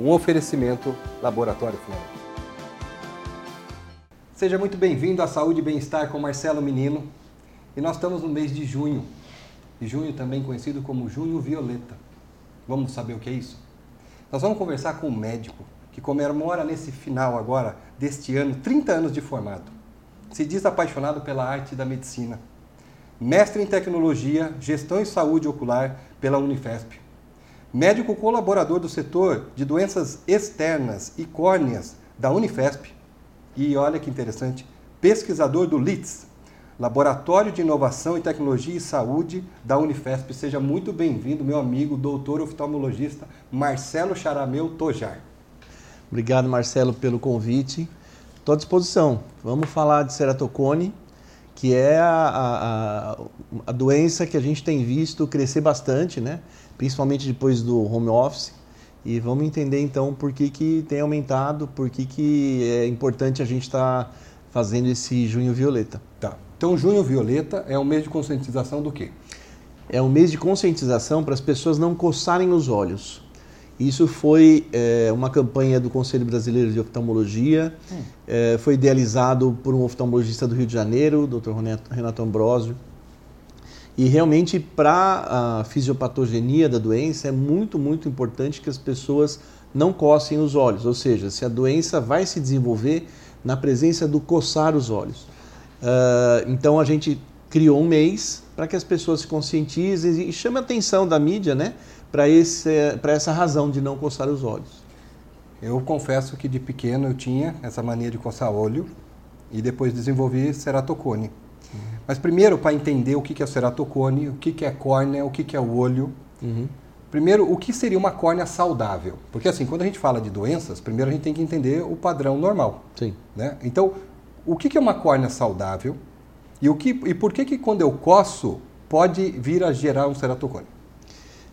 Um oferecimento Laboratório Flora. Seja muito bem-vindo à Saúde e Bem-Estar com Marcelo Menino. E nós estamos no mês de junho. E junho também conhecido como Junho Violeta. Vamos saber o que é isso? Nós vamos conversar com um médico que comemora nesse final agora deste ano 30 anos de formado. Se diz apaixonado pela arte da medicina. Mestre em tecnologia, gestão e saúde ocular pela Unifesp. Médico colaborador do setor de doenças externas e córneas da Unifesp. E olha que interessante, pesquisador do LITS, Laboratório de Inovação e Tecnologia e Saúde da Unifesp. Seja muito bem-vindo, meu amigo, doutor oftalmologista Marcelo Charameu Tojar. Obrigado, Marcelo, pelo convite. Estou à disposição. Vamos falar de ceratocone, que é a, a, a, doença que a gente tem visto crescer bastante, né? principalmente depois do home office. E vamos entender então por que, que tem aumentado, por que, que é importante a gente estar tá fazendo esse junho violeta. Tá. Então, Junho Violeta é um mês de conscientização do quê? É um mês de conscientização para as pessoas não coçarem os olhos. Isso foi é, uma campanha do Conselho Brasileiro de Oftalmologia, hum. é, foi idealizado por um oftalmologista do Rio de Janeiro, Dr. Renato Ambrosio. E realmente, para a fisiopatogenia da doença, é muito, muito importante que as pessoas não coçem os olhos. Ou seja, se a doença vai se desenvolver na presença do coçar os olhos. Uh, então a gente criou um mês para que as pessoas se conscientizem e chame a atenção da mídia, né, para essa razão de não coçar os olhos. Eu confesso que de pequeno eu tinha essa mania de coçar olho e depois desenvolvi ceratocone. Uhum. Mas primeiro, para entender o que é ceratocone, o que é córnea, o que é o olho. Uhum. Primeiro, o que seria uma córnea saudável? Porque assim, quando a gente fala de doenças, primeiro a gente tem que entender o padrão normal. Sim. Né? Então, o que é uma córnea saudável e, o que, e por que, que quando eu coço pode vir a gerar um ceratocone?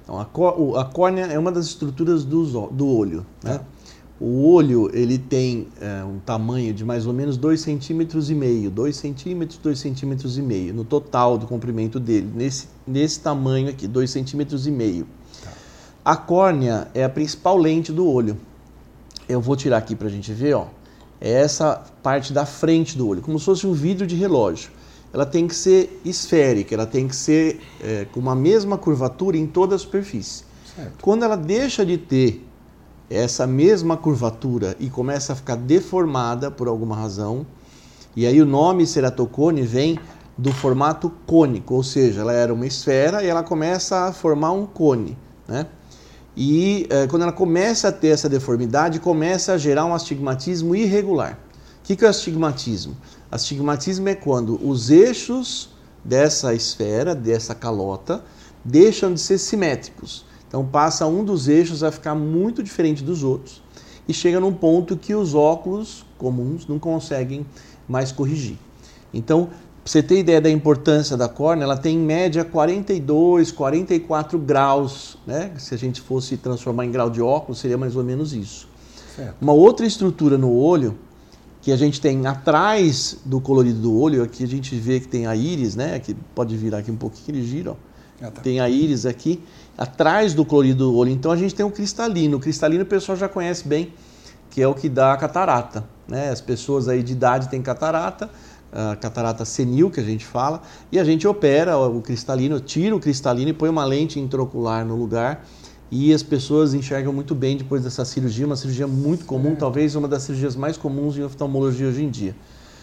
Então, a, a córnea é uma das estruturas do, do olho. Né? É. O olho ele tem é, um tamanho de mais ou menos 2 centímetros e meio, 2 centímetros, 2 centímetros e meio, no total do comprimento dele, nesse, nesse tamanho aqui, 2 centímetros e meio. Tá. A córnea é a principal lente do olho. Eu vou tirar aqui para a gente ver, ó é essa parte da frente do olho, como se fosse um vidro de relógio. Ela tem que ser esférica, ela tem que ser é, com uma mesma curvatura em toda a superfície. Certo. Quando ela deixa de ter essa mesma curvatura e começa a ficar deformada por alguma razão, e aí o nome ceratocone vem do formato cônico, ou seja, ela era uma esfera e ela começa a formar um cone, né? E eh, quando ela começa a ter essa deformidade, começa a gerar um astigmatismo irregular. O que, que é o astigmatismo? Astigmatismo é quando os eixos dessa esfera, dessa calota, deixam de ser simétricos. Então passa um dos eixos a ficar muito diferente dos outros e chega num ponto que os óculos comuns não conseguem mais corrigir. Então para você ter ideia da importância da córnea, ela tem em média 42, 44 graus, né? Se a gente fosse transformar em grau de óculos, seria mais ou menos isso. Certo. Uma outra estrutura no olho que a gente tem atrás do colorido do olho, aqui a gente vê que tem a íris, né? Que pode virar aqui um pouquinho, ele gira, ó. Ah, tá. Tem a íris aqui, atrás do colorido do olho. Então a gente tem o cristalino. O cristalino o pessoal já conhece bem, que é o que dá a catarata. Né? As pessoas aí de idade têm catarata, a catarata senil, que a gente fala, e a gente opera o cristalino, tira o cristalino e põe uma lente intraocular no lugar. E as pessoas enxergam muito bem depois dessa cirurgia, uma cirurgia muito comum, é. talvez uma das cirurgias mais comuns em oftalmologia hoje em dia.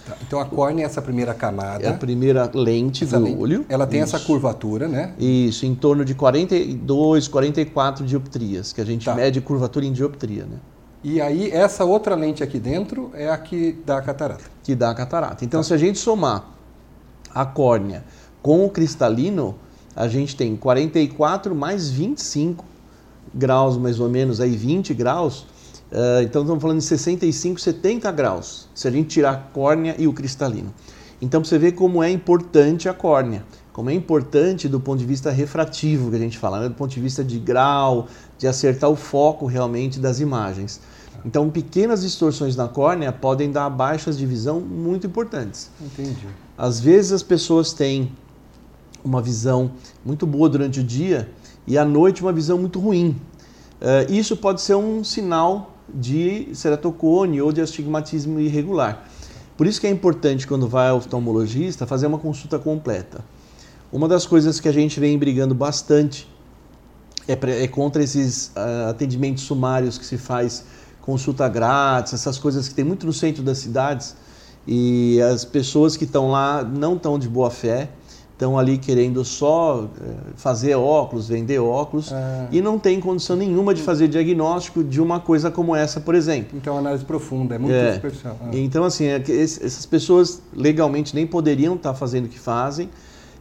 Tá, então a córnea é essa primeira camada. É a primeira lente essa do lente, olho. Ela tem Isso. essa curvatura, né? Isso, em torno de 42, 44 dioptrias, que a gente tá. mede curvatura em dioptria, né? E aí, essa outra lente aqui dentro é a que dá a catarata. Que dá a catarata. Então, tá. se a gente somar a córnea com o cristalino, a gente tem 44 mais 25 graus, mais ou menos, aí 20 graus. Uh, então, estamos falando de 65, 70 graus, se a gente tirar a córnea e o cristalino. Então, você ver como é importante a córnea, como é importante do ponto de vista refrativo, que a gente fala, né? do ponto de vista de grau, de acertar o foco realmente das imagens. Então, pequenas distorções na córnea podem dar baixas de visão muito importantes. Entendi. Às vezes as pessoas têm uma visão muito boa durante o dia e à noite uma visão muito ruim. Uh, isso pode ser um sinal de ceratocone ou de astigmatismo irregular. Por isso que é importante, quando vai ao oftalmologista, fazer uma consulta completa. Uma das coisas que a gente vem brigando bastante é, é contra esses uh, atendimentos sumários que se faz consulta grátis, essas coisas que tem muito no centro das cidades e as pessoas que estão lá não estão de boa fé, estão ali querendo só eh, fazer óculos, vender óculos ah. e não tem condição nenhuma de fazer diagnóstico de uma coisa como essa, por exemplo. Então, análise profunda, é muito é. superficial. Ah. Então, assim, é essas pessoas legalmente nem poderiam estar fazendo o que fazem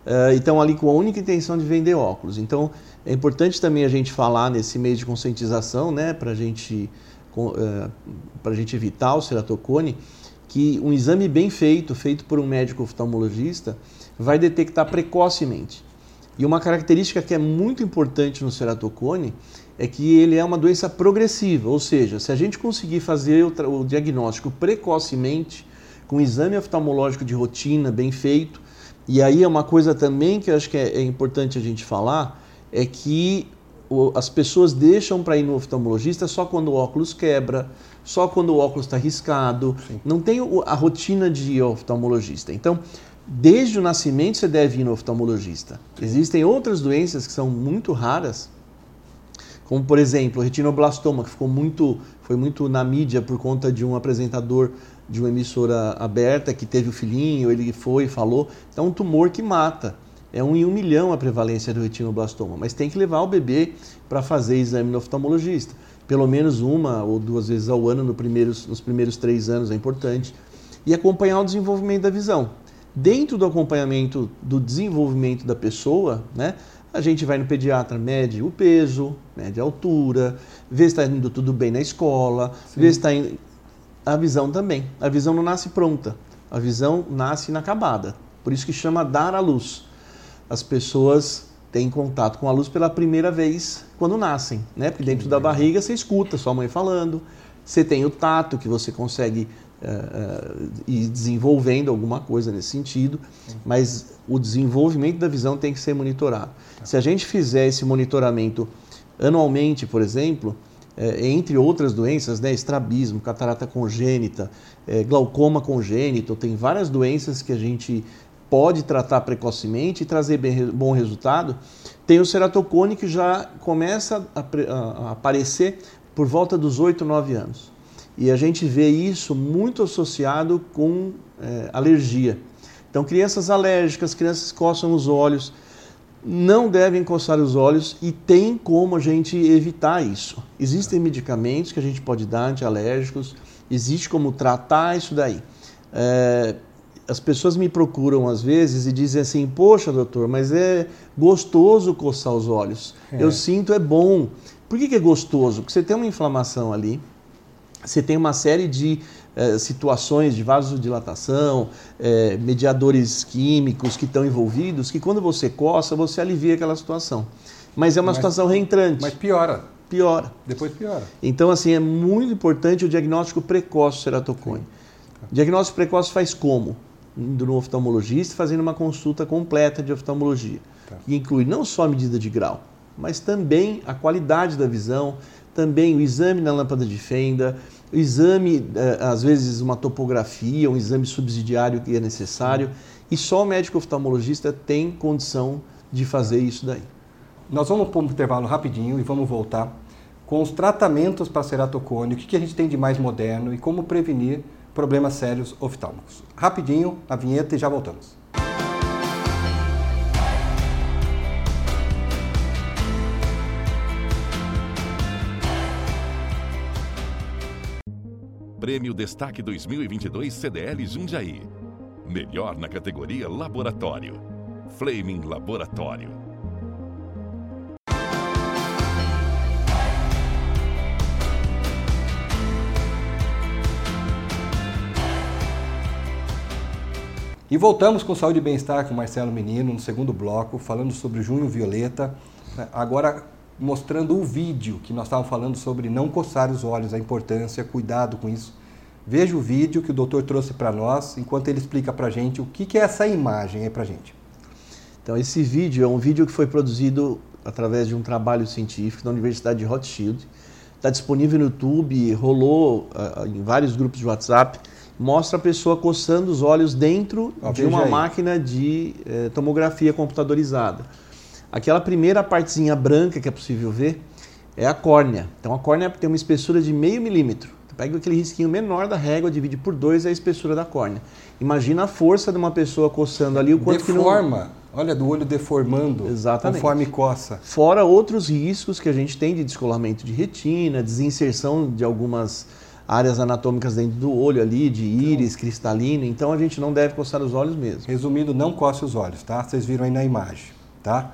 uh, e estão ali com a única intenção de vender óculos. Então, é importante também a gente falar nesse mês de conscientização, né, para gente, uh, a gente evitar o ceratocone, que um exame bem feito, feito por um médico oftalmologista, vai detectar precocemente. E uma característica que é muito importante no ceratocone é que ele é uma doença progressiva, ou seja, se a gente conseguir fazer o, o diagnóstico precocemente, com um exame oftalmológico de rotina bem feito, e aí é uma coisa também que eu acho que é, é importante a gente falar, é que o, as pessoas deixam para ir no oftalmologista só quando o óculos quebra, só quando o óculos está riscado, Sim. não tem a rotina de oftalmologista. Então, desde o nascimento você deve ir no oftalmologista. Existem outras doenças que são muito raras, como por exemplo o retinoblastoma, que ficou muito, foi muito na mídia por conta de um apresentador de uma emissora aberta que teve o filhinho, ele foi e falou. Então, é um tumor que mata. É um em um milhão a prevalência do retinoblastoma, mas tem que levar o bebê para fazer exame no oftalmologista pelo menos uma ou duas vezes ao ano no primeiros, nos primeiros três anos é importante, e acompanhar o desenvolvimento da visão. Dentro do acompanhamento do desenvolvimento da pessoa, né, a gente vai no pediatra, mede o peso, mede a altura, vê se está indo tudo bem na escola, Sim. vê se está indo... A visão também. A visão não nasce pronta, a visão nasce inacabada. Por isso que chama dar à luz. As pessoas tem contato com a luz pela primeira vez quando nascem, né? Porque dentro da barriga você escuta sua mãe falando, você tem o tato que você consegue uh, ir desenvolvendo alguma coisa nesse sentido, mas o desenvolvimento da visão tem que ser monitorado. Tá. Se a gente fizer esse monitoramento anualmente, por exemplo, é, entre outras doenças, né, estrabismo, catarata congênita, é, glaucoma congênito, tem várias doenças que a gente pode tratar precocemente e trazer bem, bom resultado, tem o ceratocone que já começa a, a, a aparecer por volta dos 8, 9 anos. E a gente vê isso muito associado com é, alergia. Então, crianças alérgicas, crianças que coçam os olhos, não devem coçar os olhos e tem como a gente evitar isso. Existem medicamentos que a gente pode dar antialérgicos, existe como tratar isso daí. É, as pessoas me procuram às vezes e dizem assim: Poxa, doutor, mas é gostoso coçar os olhos. É. Eu sinto, é bom. Por que, que, é gostoso? Porque você tem uma inflamação ali, você tem uma série de eh, situações de vasodilatação, eh, mediadores químicos que estão envolvidos, que quando você coça, você alivia aquela situação. Mas é uma mas, situação reentrante. Mas piora. Piora. Depois piora. Então, assim, é muito importante o diagnóstico precoce do ceratocone. Tá. Diagnóstico precoce faz como? indo no oftalmologista fazendo uma consulta completa de oftalmologia, tá. que inclui não só a medida de grau, mas também a qualidade da visão, também o exame na lâmpada de fenda, exame, eh, às vezes uma topografia, um exame subsidiário que é necessário, e só o médico oftalmologista tem condição de fazer isso daí. Nós vamos para um intervalo rapidinho e vamos voltar com os tratamentos para ceratocone, o que a gente tem de mais moderno e como prevenir problemas sérios oftálmicos. Rapidinho, a vinheta e já voltamos. Prêmio Destaque 2022 CDL Jundiaí. Melhor na categoria Laboratório. Flaming Laboratório. E voltamos com Saúde e Bem-Estar com Marcelo Menino no segundo bloco, falando sobre Junho Violeta. Agora mostrando o vídeo que nós estávamos falando sobre não coçar os olhos, a importância, cuidado com isso. Veja o vídeo que o doutor trouxe para nós, enquanto ele explica para a gente o que, que é essa imagem aí para a gente. Então, esse vídeo é um vídeo que foi produzido através de um trabalho científico da Universidade de Rothschild. Está disponível no YouTube, rolou uh, em vários grupos de WhatsApp. Mostra a pessoa coçando os olhos dentro Ó, de uma aí. máquina de eh, tomografia computadorizada. Aquela primeira partezinha branca que é possível ver é a córnea. Então a córnea tem uma espessura de meio milímetro. Você pega aquele risquinho menor da régua, divide por dois é a espessura da córnea. Imagina a força de uma pessoa coçando ali, o quanto que não... Deforma. Olha, do olho deformando. Exatamente. Conforme coça. Fora outros riscos que a gente tem de descolamento de retina, desinserção de algumas áreas anatômicas dentro do olho ali, de íris, cristalino. Então a gente não deve coçar os olhos mesmo. Resumindo, não coce os olhos, tá? Vocês viram aí na imagem, tá?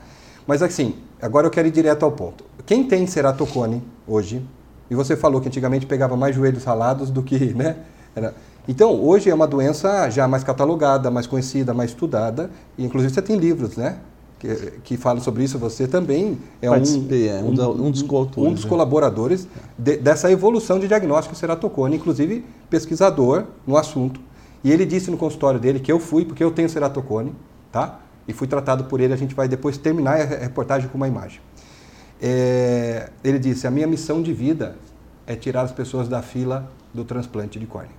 Mas assim, agora eu quero ir direto ao ponto. Quem tem ceratocone hoje, e você falou que antigamente pegava mais joelhos ralados do que, né? Era... Então, hoje é uma doença já mais catalogada, mais conhecida, mais estudada, e inclusive você tem livros, né? Que, que falam sobre isso, você também é um, é, um um dos coautores, um dos né? colaboradores de- dessa evolução de diagnóstico ceratocone, inclusive pesquisador no assunto. E ele disse no consultório dele que eu fui, porque eu tenho ceratocone, tá? E fui tratado por ele. A gente vai depois terminar a reportagem com uma imagem. É, ele disse: A minha missão de vida é tirar as pessoas da fila do transplante de córnea.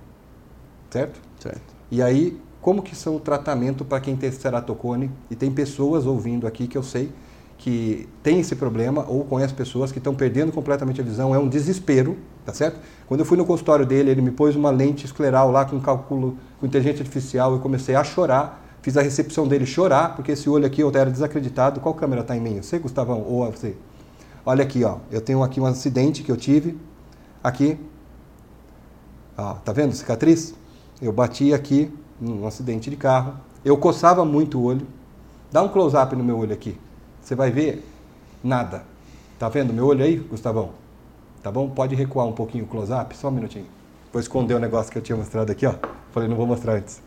Certo? Certo. E aí, como que são o tratamento para quem tem ceratocone? E tem pessoas ouvindo aqui que eu sei que tem esse problema ou conhece pessoas que estão perdendo completamente a visão. É um desespero, tá certo? Quando eu fui no consultório dele, ele me pôs uma lente escleral lá com cálculo com inteligência artificial. Eu comecei a chorar. Fiz a recepção dele chorar, porque esse olho aqui eu era desacreditado. Qual câmera está em mim? Você, Gustavão? Ou você? Olha aqui, ó. Eu tenho aqui um acidente que eu tive. Aqui. Ó, tá vendo? Cicatriz? Eu bati aqui num acidente de carro. Eu coçava muito o olho. Dá um close-up no meu olho aqui. Você vai ver nada. Tá vendo meu olho aí, Gustavão? Tá bom? Pode recuar um pouquinho o close-up, só um minutinho. Vou esconder o negócio que eu tinha mostrado aqui, ó. Falei, não vou mostrar antes.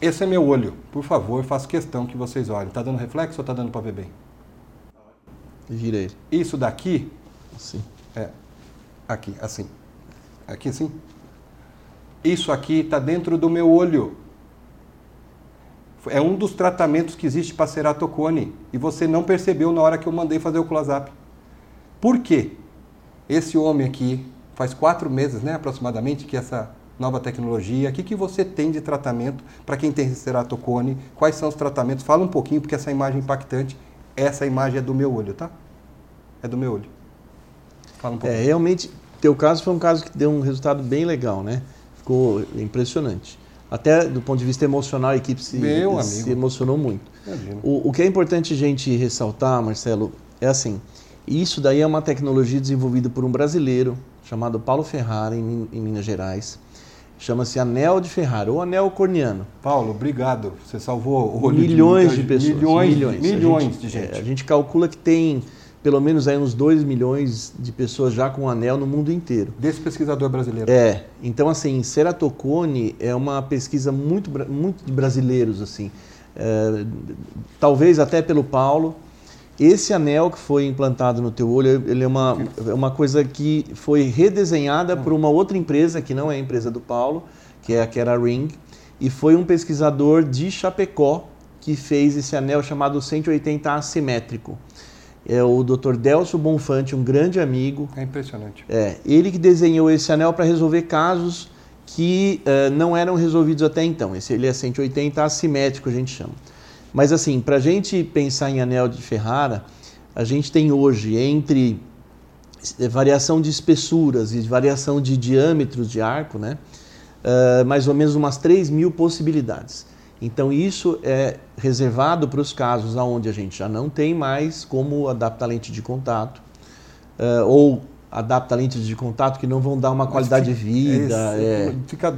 Esse é meu olho. Por favor, faço questão que vocês olhem. Tá dando reflexo ou tá dando para ver bem? Gira ele. Isso daqui Assim. é aqui, assim. Aqui assim. Isso aqui está dentro do meu olho. É um dos tratamentos que existe para ceratocone. E você não percebeu na hora que eu mandei fazer o close-up. Por quê? Esse homem aqui, faz quatro meses, né, aproximadamente, que essa nova tecnologia, o que, que você tem de tratamento para quem tem ceratocone? Quais são os tratamentos? Fala um pouquinho, porque essa imagem é impactante. Essa imagem é do meu olho, tá? É do meu olho. Fala um É, pouquinho. realmente, teu caso foi um caso que deu um resultado bem legal, né? Ficou impressionante. Até do ponto de vista emocional, a equipe se, se emocionou muito. O, o que é importante a gente ressaltar, Marcelo, é assim: isso daí é uma tecnologia desenvolvida por um brasileiro chamado Paulo Ferrara, em, em Minas Gerais. Chama-se anel de Ferrara, ou anel corneano. Paulo, obrigado. Você salvou o olho milhões de, muita- pessoas. Milhões, milhões, milhões gente- de gente. é, a gente calcula que tem pelo menos aí uns 2 milhões de pessoas já com anel no mundo inteiro. Desse pesquisador brasileiro. É, então assim, ceratocone é uma pesquisa muito, muito de brasileiros, assim. É, talvez até pelo Paulo. Esse anel que foi implantado no teu olho, ele é uma, é uma coisa que foi redesenhada por uma outra empresa, que não é a empresa do Paulo, que é a que era a Ring, e foi um pesquisador de Chapecó que fez esse anel chamado 180 assimétrico. É o Dr. Delcio Bonfante, um grande amigo, É impressionante. é, ele que desenhou esse anel para resolver casos que eh, não eram resolvidos até então. Esse ele é 180 assimétrico, a gente chama. Mas assim, para a gente pensar em anel de Ferrara, a gente tem hoje entre eh, variação de espessuras e variação de diâmetros de arco, né? eh, mais ou menos umas 3 mil possibilidades. Então isso é reservado para os casos onde a gente já não tem mais como adaptar lente de contato, eh, ou adapta lentes de contato que não vão dar uma Mas qualidade de fica- vida. esse- é. Fica.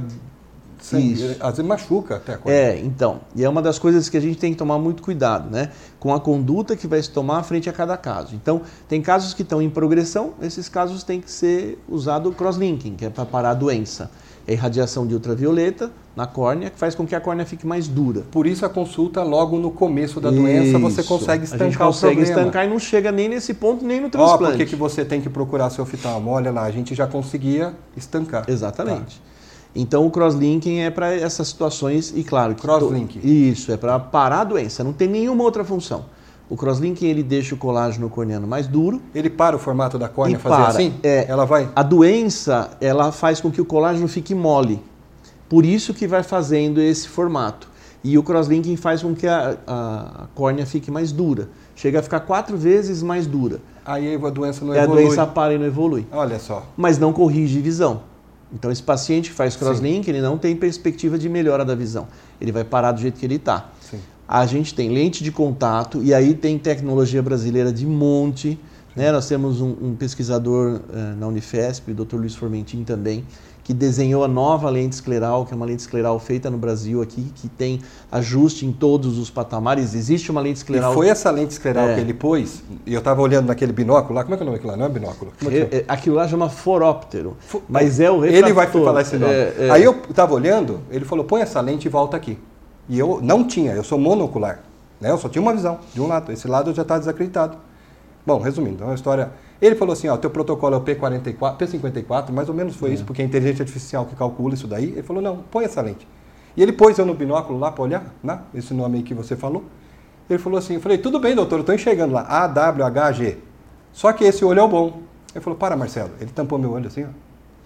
Sangue- Isso. Às vezes machuca até a coisa. É, então, e é uma das coisas que a gente tem que tomar muito cuidado, né? Com a conduta que vai se tomar frente a cada caso. Então, tem casos que estão em progressão, esses casos têm que ser usado o crosslinking, que é para parar a doença. É irradiação de ultravioleta na córnea, que faz com que a córnea fique mais dura. Por isso a consulta logo no começo da doença você consegue A estancar gente consegue o problema. estancar e não chega nem nesse ponto, nem no Ó, transplante. por que, que você tem que procurar seu oftalmo? Olha lá, a gente já conseguia estancar. Exatamente. Então o crosslinking é para essas situações e claro que Crosslink. to- Isso, é para parar a doença, não tem nenhuma outra função. O crosslinking ele deixa o colágeno corneano mais duro. Ele para o formato da córnea fazer para. assim? É. Ela vai. A doença, ela faz com que o colágeno fique mole. Por isso que vai fazendo esse formato. E o crosslinking faz com que a, a, a córnea fique mais dura. Chega a ficar quatro vezes mais dura. Aí a doença não e a evolui. doença para e não evolui. Olha só. Mas não corrige visão. Então esse paciente que faz crosslink, ele não tem perspectiva de melhora da visão. Ele vai parar do jeito que ele está. A gente tem lente de contato e aí tem tecnologia brasileira de monte. Né? Nós temos um, um pesquisador eh, na Unifesp, o Dr. Luiz Formentin também, que desenhou a nova lente escleral, que é uma lente escleral feita no Brasil aqui, que tem ajuste em todos os patamares. Existe uma lente escleral. E foi essa lente escleral É. que ele pôs, e eu estava olhando naquele binóculo lá, como é que é o nome daquilo lá? Não é binóculo? É? É- Aquilo lá chama foróptero, Fo- mas é o Ele vai refrator. falar esse nome. É, é. Aí eu estava olhando, ele falou, põe essa lente e volta aqui. E eu não tinha, eu sou monocular. Né? Eu só tinha uma visão, de um lado. Esse lado eu já estava desacreditado. Bom, resumindo, é uma história... Ele falou assim, ó, teu protocolo é o P44, P54, mais ou menos foi isso, porque é a inteligência artificial que calcula isso daí. Ele falou, não, põe essa lente. E ele pôs eu no binóculo lá para olhar, né? esse nome aí que você falou. Ele falou assim, eu falei, tudo bem, doutor, eu estou enxergando lá, AWHG. Só que esse olho é o bom. Ele falou, para, Marcelo. Ele tampou meu olho assim, ó.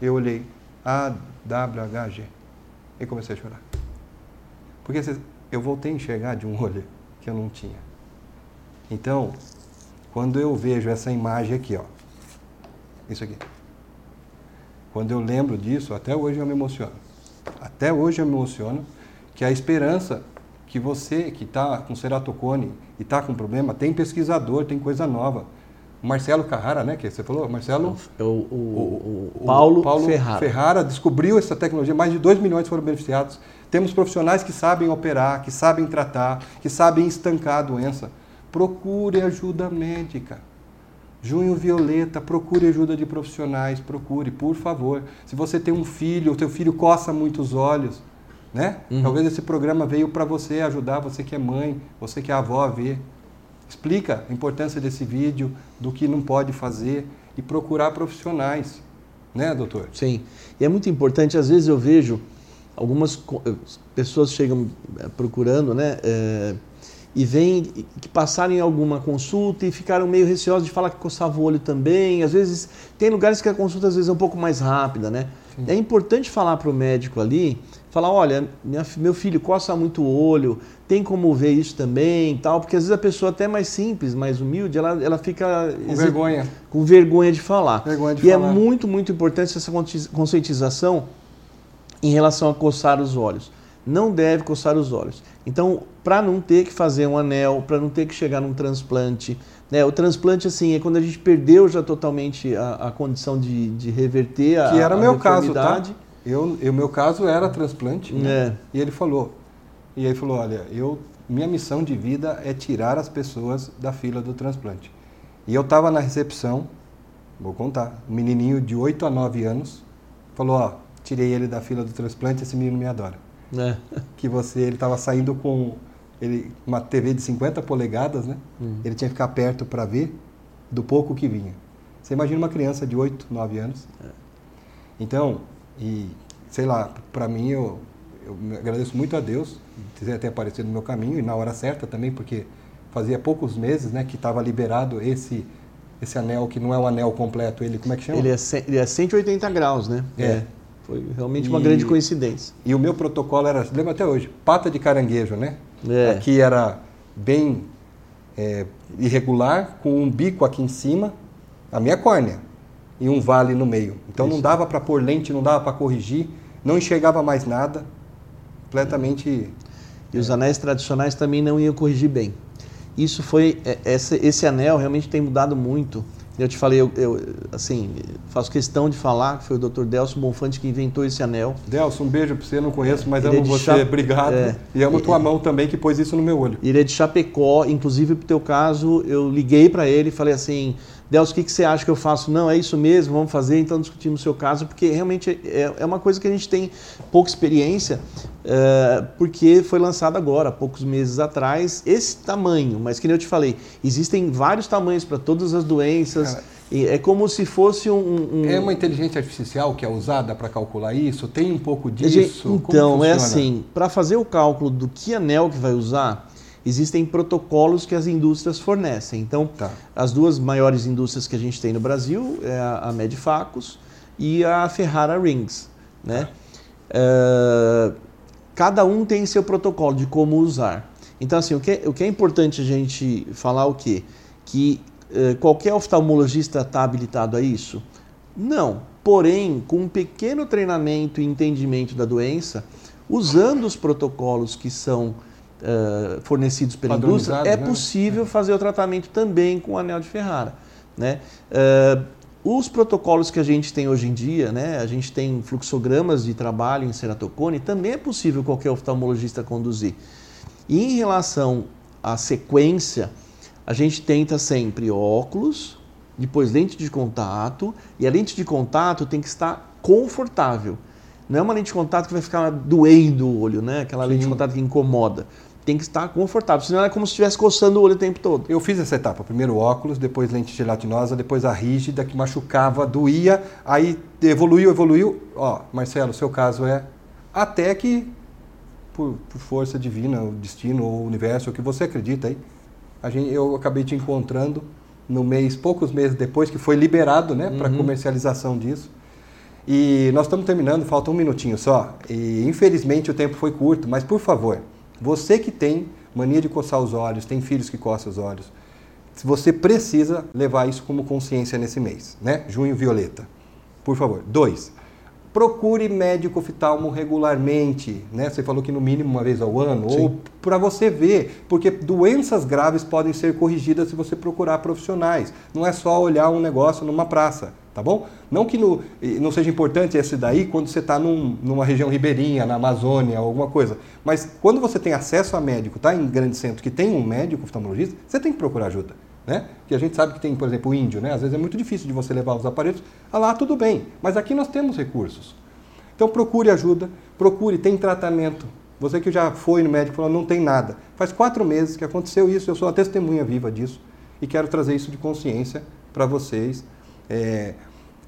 Eu olhei, AWHG. E comecei a chorar. Porque eu voltei a enxergar de um olho que eu não tinha. Então, quando eu vejo essa imagem aqui, ó. Isso aqui. Quando eu lembro disso, até hoje eu me emociono. Até hoje eu me emociono que a esperança que você que está com ceratocone e está com problema, tem pesquisador, tem coisa nova. O Marcelo Carrara, né, que você falou? Marcelo É o, o- o o Paulo, Ferrara. descobriu essa tecnologia, mais de 2 milhões foram beneficiados. Temos profissionais que sabem operar, que sabem tratar, que sabem estancar a doença. Procure ajuda médica. Junho Violeta, procure ajuda de profissionais, procure, por favor. Se você tem um filho, o teu filho coça muito os olhos, né? Talvez esse programa veio para você ajudar, você que é mãe, você que é avó a ver. Explica a importância desse vídeo, do que não pode fazer e procurar profissionais, né, doutor? Sim. E é muito importante, às vezes eu vejo algumas eh, pessoas chegam eh, procurando, né? eh, e vêm que passaram em alguma consulta e ficaram meio receosos de falar que coçava o olho também. Às vezes, tem lugares que a consulta às vezes é um pouco mais rápida, né? É importante falar para o médico ali, falar, olha, minha meu filho coça muito o olho, tem como ver isso também tal, porque às vezes a pessoa até mais simples, mais humilde, ela, ela fica... Com vergonha. com vergonha de falar. Vergonha de e falar. é muito, muito importante essa consci- conscientização em relação a coçar os olhos. Não deve coçar os olhos. Então, para não ter que fazer um anel, para não ter que chegar num transplante, né? O transplante, assim, é quando a gente perdeu já totalmente a, a condição de, de reverter a Que era a meu caso, tá? Eu, o meu caso era transplante, né? É. E ele falou, e ele falou, olha, eu, minha missão de vida é tirar as pessoas da fila do transplante. E eu estava na recepção, vou contar, um menininho de 8 a 9 anos, falou, ó, tirei ele da fila do transplante, esse menino me adora. É. Que você, ele estava saindo com ele, uma TV de 50 polegadas, né? Hum. Ele tinha que ficar perto para ver do pouco que vinha. Você imagina uma criança de 8, 9 anos. Então, e sei lá, para mim eu, eu agradeço muito a Deus de ter aparecido no meu caminho e na hora certa também, porque fazia poucos meses, né, que estava liberado esse esse anel que não é um anel completo, ele como é que chama? Ele, é, ele é 180 graus, né? É. Foi realmente uma E- grande coincidência. E o meu protocolo era, lembra até hoje, pata de caranguejo, né? É. Aqui era bem é, irregular, com um bico aqui em cima, a minha córnea, e um vale no meio. Então não Isso. dava para pôr lente, não dava para corrigir, não enxergava mais nada, completamente. E os anéis tradicionais também não iam corrigir bem. Isso foi é, esse, esse anel realmente tem mudado muito. Eu te falei, eu, eu, assim faço questão de falar que foi o Dr. Delcio Bonfante que inventou esse anel. Delson, um beijo para você, não conheço, mas Ele é amo de você, Cha- obrigado. é. E amo E- tua mão também que pôs isso no meu olho. Ele é de Chapecó, inclusive pro teu caso, eu liguei para ele e falei assim, Delcio, o que, que você acha que eu faço? Não, é isso mesmo, vamos fazer, então discutimos o seu caso, porque realmente é, é uma coisa que a gente tem pouca experiência, eh, porque foi lançado agora, há poucos meses atrás, esse tamanho, mas que nem eu te falei, existem vários tamanhos para todas as doenças, Cara, é como se fosse um... um- É uma inteligência artificial que é usada para calcular isso? Tem um pouco Gente, disso? Como Então, é assim, para fazer o cálculo do que anel que vai usar, existem protocolos que as indústrias fornecem. Então, Tá. as duas maiores indústrias que a gente tem no Brasil é a Medifacus e a Ferrara Rings, né? Eh, cada um tem seu protocolo de como usar. Então, assim, o que, é- o que é importante a gente falar o quê? Que eh, qualquer oftalmologista está habilitado a isso? Não. Porém, com um pequeno treinamento e entendimento da doença, usando os protocolos que são eh, fornecidos pela indústria, Padronizados, é né? possível fazer o tratamento também com o anel de Ferrara. Né? Eh, os protocolos que a gente tem hoje em dia, né, a gente tem fluxogramas de trabalho em ceratocone, também é possível qualquer oftalmologista conduzir. E em relação à sequência, a gente tenta sempre óculos, depois lente de contato, e a lente de contato tem que estar confortável. Não é uma lente de contato que vai ficar doendo o olho, né? Aquela lente de Sim. contato que incomoda. Tem que estar confortável, senão é como se estivesse coçando o olho o tempo todo. Eu fiz essa etapa, primeiro óculos, depois lente gelatinosa, depois a rígida que machucava, doía, aí evoluiu, evoluiu. Ó, Marcelo, seu caso é até que por, por força divina, o destino ou o universo, o que você acredita aí, a gente, eu acabei te encontrando no mês, poucos meses depois que foi liberado, né, para comercialização disso. E nós estamos terminando, falta um minutinho só. E infelizmente o tempo foi curto, mas por favor, você que tem mania de coçar os olhos, tem filhos que coçam os olhos, você precisa levar isso como consciência nesse mês, né? Junho Violeta. Por favor. Dois, procure médico oftalmo regularmente, né? Você falou que no mínimo uma vez ao ano, Sim. ou para você ver, porque doenças graves podem ser corrigidas se você procurar profissionais. Não é só olhar um negócio numa praça, tá bom? Não que no- não seja importante esse daí quando você está numa região ribeirinha, na Amazônia, alguma coisa. Mas quando você tem acesso a médico, tá em grande centro que tem um médico oftalmologista, você tem que procurar ajuda. Né? Porque a gente sabe que tem, por exemplo, o índio, né? Às vezes é muito difícil de você levar os aparelhos. Ah lá, tudo bem. Mas aqui nós temos recursos. Então procure ajuda, procure, tem tratamento. Você que já foi no médico e falou, não tem nada. Faz quatro meses que aconteceu isso, eu sou a testemunha viva disso e quero trazer isso de consciência para vocês. É,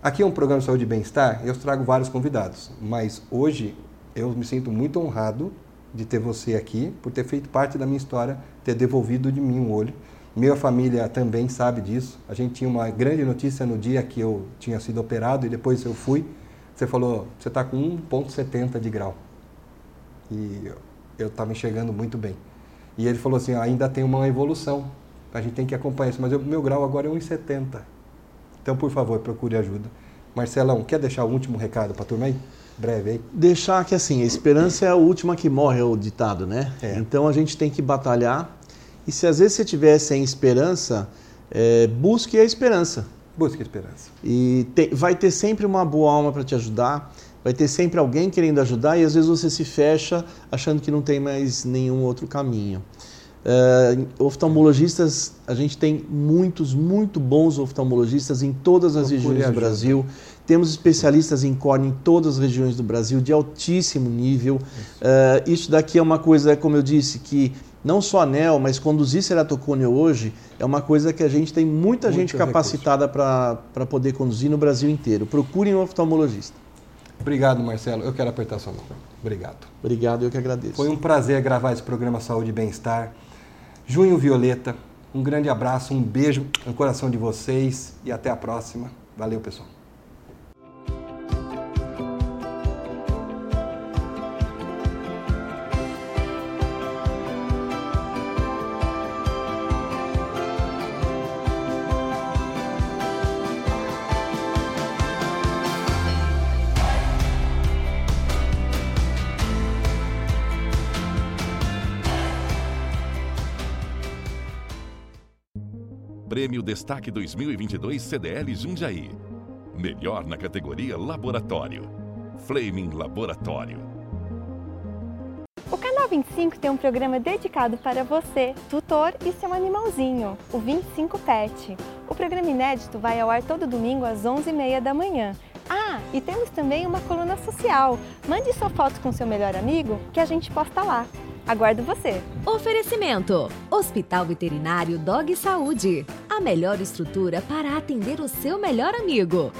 aqui é um programa de saúde e bem-estar, eu trago vários convidados, mas hoje eu me sinto muito honrado de ter você aqui, por ter feito parte da minha história, ter devolvido de mim um olho. Minha família também sabe disso. A gente tinha uma grande notícia no dia que eu tinha sido operado e depois eu fui. Você falou, você está com 1,70 de grau. E eu estava enxergando muito bem. E ele falou assim, "Ah, ainda tem uma evolução. A gente tem que acompanhar isso. Mas o meu grau agora é 1,70. Então, por favor, procure ajuda. Marcelão, quer deixar o último recado para a turma aí? Breve aí. Deixar que assim, a esperança é a última que morre, é o ditado, né? É. Então a gente tem que batalhar. E se às vezes você tiver sem esperança, é, busque a esperança. Busque esperança. E tem- vai ter sempre uma boa alma para te ajudar, vai ter sempre alguém querendo ajudar e às vezes você se fecha achando que não tem mais nenhum outro caminho. É, oftalmologistas, a gente tem muitos, muito bons oftalmologistas em todas as Procure regiões do ajuda. Brasil. Temos especialistas em córnea em todas as regiões do Brasil, de altíssimo nível. É, isso daqui é uma coisa, como eu disse, que não só anel, mas conduzir ceratocônio hoje é uma coisa que a gente tem muita Muito gente recurso. capacitada para poder conduzir no Brasil inteiro. Procurem um oftalmologista. Obrigado, Marcelo. Eu quero apertar sua mão. Obrigado. Obrigado, eu que agradeço. Foi um prazer gravar esse programa Saúde e Bem-Estar. Junho Violeta, um grande abraço, um beijo no coração de vocês e até a próxima. Valeu, pessoal. Prêmio Destaque 2022 CDL Jundiaí. Melhor na categoria Laboratório. Flaming Laboratório. O Canal 25 tem um programa dedicado para você, tutor e seu animalzinho, o 25 Pet. O programa inédito vai ao ar todo domingo às 11h30 da manhã. Ah, e temos também uma coluna social. Mande sua foto com seu melhor amigo que a gente posta lá. Aguardo você! Oferecimento: Hospital Veterinário Dog Saúde. A melhor estrutura para atender o seu melhor amigo.